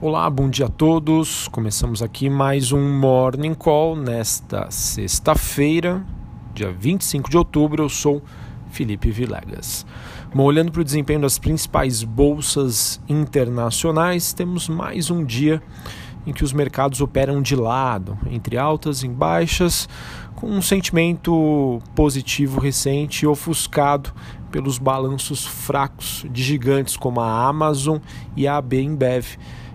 Olá, bom dia a todos. Começamos aqui mais um Morning Call nesta sexta-feira, dia 25 de outubro. Eu sou Felipe Vilegas. Bom, olhando para o desempenho das principais bolsas internacionais, temos mais um dia em que os mercados operam de lado, entre altas e baixas, com um sentimento positivo recente ofuscado pelos balanços fracos de gigantes como a Amazon e a AB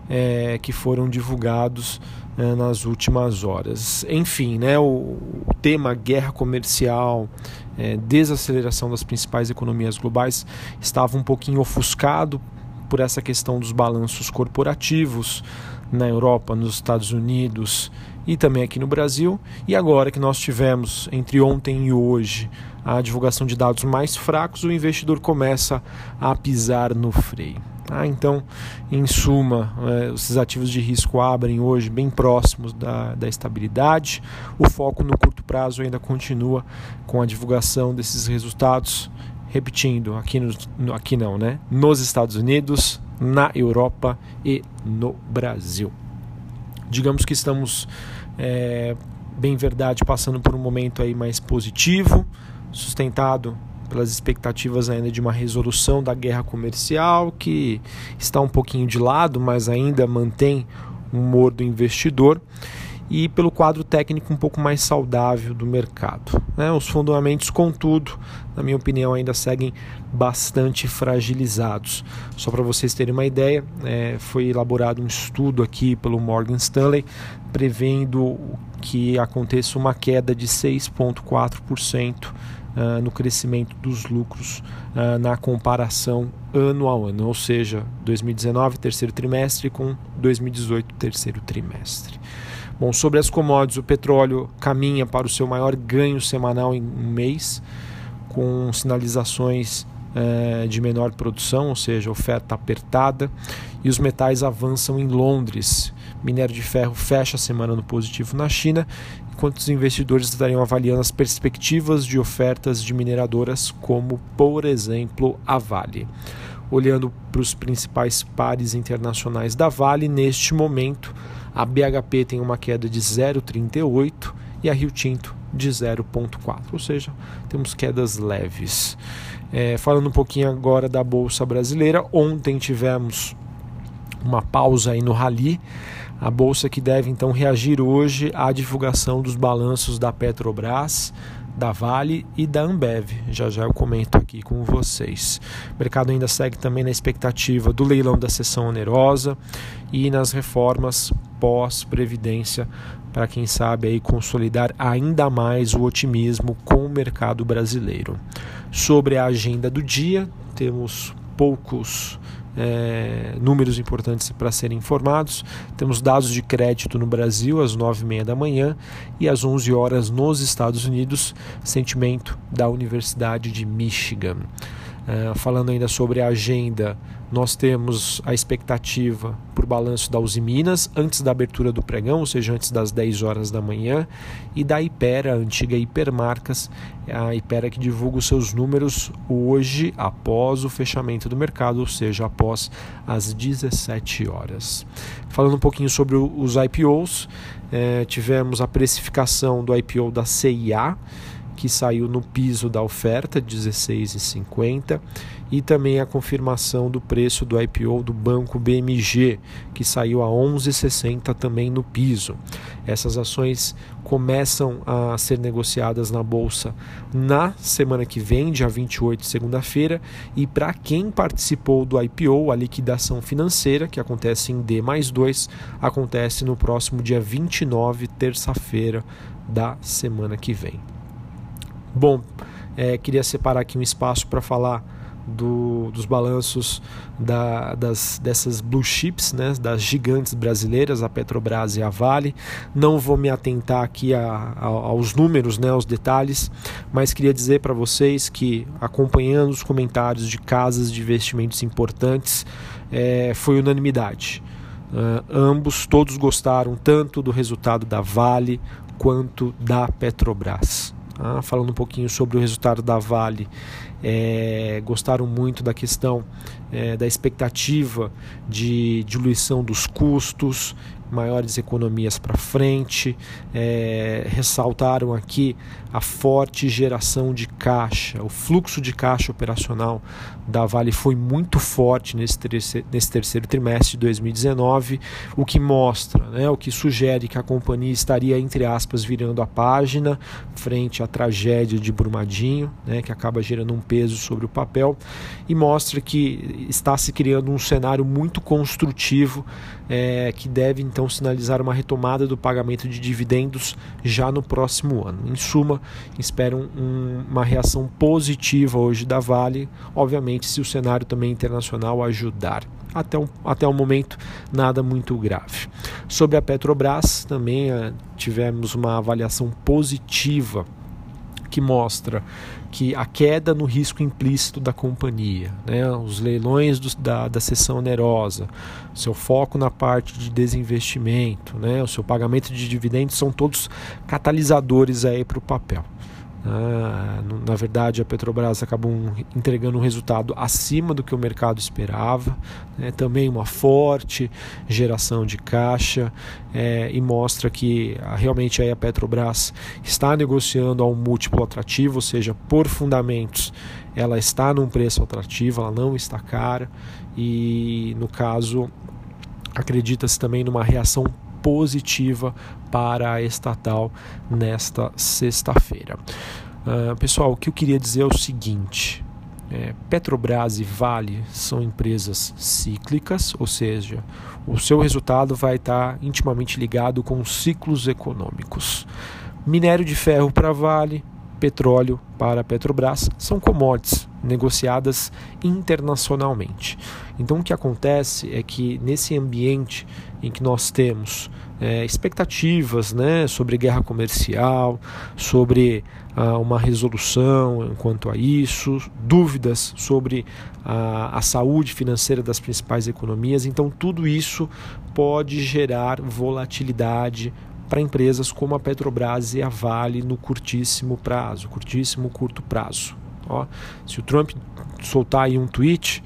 é, que foram divulgados é, nas últimas horas. Enfim, né, o, tema guerra comercial, é, desaceleração das principais economias globais estava um pouquinho ofuscado por essa questão dos balanços corporativos na Europa, nos Estados Unidos e também aqui no Brasil. E agora que nós tivemos entre ontem e hoje a divulgação de dados mais fracos, o investidor começa a pisar no freio. Ah, então, em suma, é, esses ativos de risco abrem hoje bem próximos da, da estabilidade. O foco no curto prazo ainda continua com a divulgação desses resultados. Repetindo, aqui, no, aqui não, né? Nos Estados Unidos, na Europa e no Brasil. Digamos que estamos, é, bem verdade, passando por um momento aí mais positivo, sustentado pelas expectativas ainda de uma resolução da guerra comercial, que está um pouquinho de lado, mas ainda mantém o humor do investidor, e pelo quadro técnico um pouco mais saudável do mercado. Né? Os fundamentos, contudo, na minha opinião, ainda seguem bastante fragilizados. Só para vocês terem uma ideia, é, foi elaborado um estudo aqui pelo Morgan Stanley prevendo que aconteça uma queda de 6,4% uh, no crescimento dos lucros uh, na comparação ano a ano, ou seja, 2019 terceiro trimestre com 2018 terceiro trimestre. Bom, sobre as commodities, o petróleo caminha para o seu maior ganho semanal em um mês, com sinalizações eh, de menor produção, ou seja, oferta apertada, e os metais avançam em Londres. Minério de ferro fecha a semana no positivo na China enquanto os investidores estariam avaliando as perspectivas de ofertas de mineradoras, como, por exemplo, a Vale. Olhando para os principais pares internacionais da Vale, neste momento, a BHP tem uma queda de 0,38 e a Rio Tinto de 0,4, ou seja, temos quedas leves. É, falando um pouquinho agora da Bolsa Brasileira, ontem tivemos uma pausa aí no rally a bolsa que deve então reagir hoje à divulgação dos balanços da Petrobras, da Vale e da Ambev. Já já eu comento aqui com vocês. O mercado ainda segue também na expectativa do leilão da sessão onerosa e nas reformas pós-previdência para quem sabe aí consolidar ainda mais o otimismo com o mercado brasileiro. Sobre a agenda do dia, temos poucos é, números importantes para serem informados. Temos dados de crédito no Brasil às 9h30 da manhã e às 11 horas nos Estados Unidos, sentimento da Universidade de Michigan. Uh, falando ainda sobre a agenda, nós temos a expectativa balanço da Uzi Minas antes da abertura do pregão, ou seja, antes das 10 horas da manhã, e da Ipera, a antiga Hipermarcas, a Ipera que divulga os seus números hoje, após o fechamento do mercado, ou seja, após as 17 horas. Falando um pouquinho sobre os IPOs, eh, tivemos a precificação do IPO da CIA que saiu no piso da oferta, 16,50, e também a confirmação do preço do IPO do banco BMG, que saiu a 11,60 também no piso. Essas ações começam a ser negociadas na bolsa na semana que vem, dia 28, segunda-feira, e para quem participou do IPO, a liquidação financeira, que acontece em D mais 2, acontece no próximo dia 29, terça-feira da semana que vem. Bom, é, queria separar aqui um espaço para falar do, dos balanços da, das, dessas blue chips, né, das gigantes brasileiras, a Petrobras e a Vale. Não vou me atentar aqui a, a, aos números, né, aos detalhes, mas queria dizer para vocês que, acompanhando os comentários de casas de investimentos importantes, é, foi unanimidade. Uh, ambos, todos gostaram tanto do resultado da Vale quanto da Petrobras. Ah, falando um pouquinho sobre o resultado da Vale, é, gostaram muito da questão é, da expectativa de diluição dos custos, maiores economias para frente. É, ressaltaram aqui a forte geração de caixa, o fluxo de caixa operacional da Vale foi muito forte nesse terceiro, nesse terceiro trimestre de 2019, o que mostra, né, o que sugere que a companhia estaria, entre aspas, virando a página frente à tragédia de Brumadinho, né, que acaba gerando um peso sobre o papel, e mostra que está se criando um cenário muito construtivo é, que deve então sinalizar uma retomada do pagamento de dividendos já no próximo ano. Em suma, esperam um, uma reação positiva hoje da Vale, obviamente se o cenário também internacional ajudar. Até, um, até o momento, nada muito grave. Sobre a Petrobras, também uh, tivemos uma avaliação positiva que mostra que a queda no risco implícito da companhia, né, os leilões do, da, da sessão onerosa, seu foco na parte de desinvestimento, né, o seu pagamento de dividendos são todos catalisadores aí para o papel. Ah, na verdade, a Petrobras acabou entregando um resultado acima do que o mercado esperava, né? também uma forte geração de caixa é, e mostra que ah, realmente aí a Petrobras está negociando a um múltiplo atrativo, ou seja, por fundamentos ela está num preço atrativo, ela não está cara e no caso acredita-se também numa reação positiva para a estatal nesta sexta-feira. Uh, pessoal, o que eu queria dizer é o seguinte: é, Petrobras e Vale são empresas cíclicas, ou seja, o seu resultado vai estar intimamente ligado com ciclos econômicos. Minério de ferro para Vale, petróleo para Petrobras são commodities negociadas internacionalmente. Então o que acontece é que nesse ambiente em que nós temos é, expectativas né, sobre guerra comercial, sobre ah, uma resolução quanto a isso, dúvidas sobre a, a saúde financeira das principais economias, então tudo isso pode gerar volatilidade para empresas como a Petrobras e a Vale no curtíssimo prazo, curtíssimo curto prazo. Ó, se o Trump soltar aí um tweet,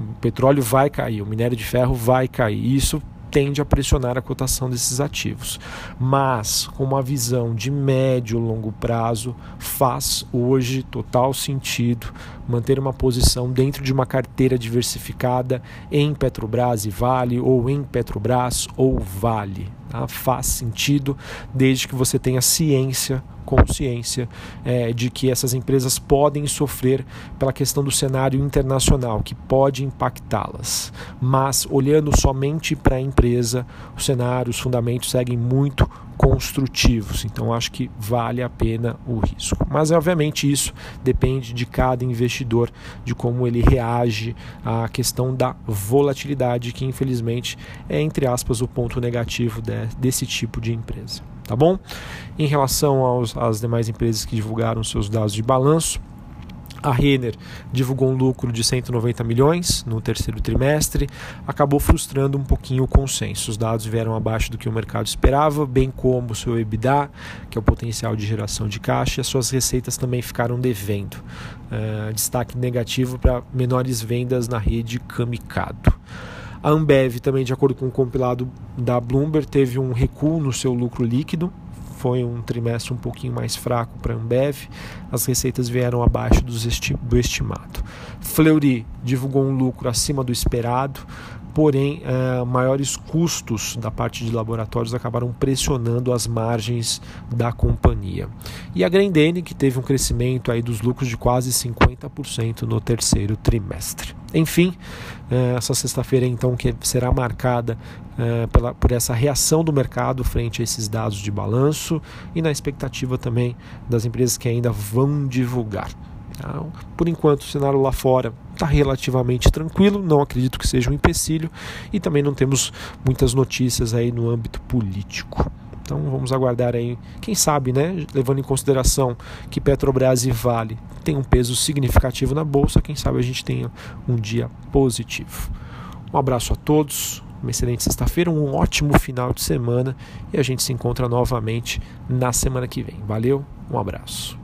o petróleo vai cair, o minério de ferro vai cair. Isso tende a pressionar a cotação desses ativos. Mas, com uma visão de médio e longo prazo, faz hoje total sentido manter uma posição dentro de uma carteira diversificada em Petrobras e Vale, ou em Petrobras ou Vale. Tá? Faz sentido desde que você tenha ciência consciência é, de que essas empresas podem sofrer pela questão do cenário internacional, que pode impactá-las. Mas, olhando somente para a empresa, o cenário, os fundamentos seguem muito construtivos. Então acho que vale a pena o risco. Mas obviamente isso depende de cada investidor, de como ele reage à questão da volatilidade, que infelizmente é entre aspas o ponto negativo de, desse tipo de empresa tá bom? Em relação aos, às demais empresas que divulgaram seus dados de balanço, a Renner divulgou um lucro de 190 milhões no terceiro trimestre, acabou frustrando um pouquinho o consenso. Os dados vieram abaixo do que o mercado esperava, bem como o seu EBITDA, que é o potencial de geração de caixa, e as suas receitas também ficaram devendo. Uh, destaque negativo para menores vendas na rede Camicado. A Ambev, também de acordo com o compilado da Bloomberg, teve um recuo no seu lucro líquido. Foi um trimestre um pouquinho mais fraco para a Ambev. As receitas vieram abaixo do estimado. Fleury divulgou um lucro acima do esperado porém uh, maiores custos da parte de laboratórios acabaram pressionando as margens da companhia. E a Grendene, que teve um crescimento aí dos lucros de quase 50% no terceiro trimestre. Enfim, uh, essa sexta-feira então que será marcada uh, pela, por essa reação do mercado frente a esses dados de balanço e na expectativa também das empresas que ainda vão divulgar. Então, por enquanto, o cenário lá fora está relativamente tranquilo, não acredito que seja um empecilho e também não temos muitas notícias aí no âmbito político. Então vamos aguardar aí, quem sabe, né, levando em consideração que Petrobras e Vale têm um peso significativo na bolsa, quem sabe a gente tenha um dia positivo. Um abraço a todos, uma excelente sexta-feira, um ótimo final de semana e a gente se encontra novamente na semana que vem. Valeu, um abraço.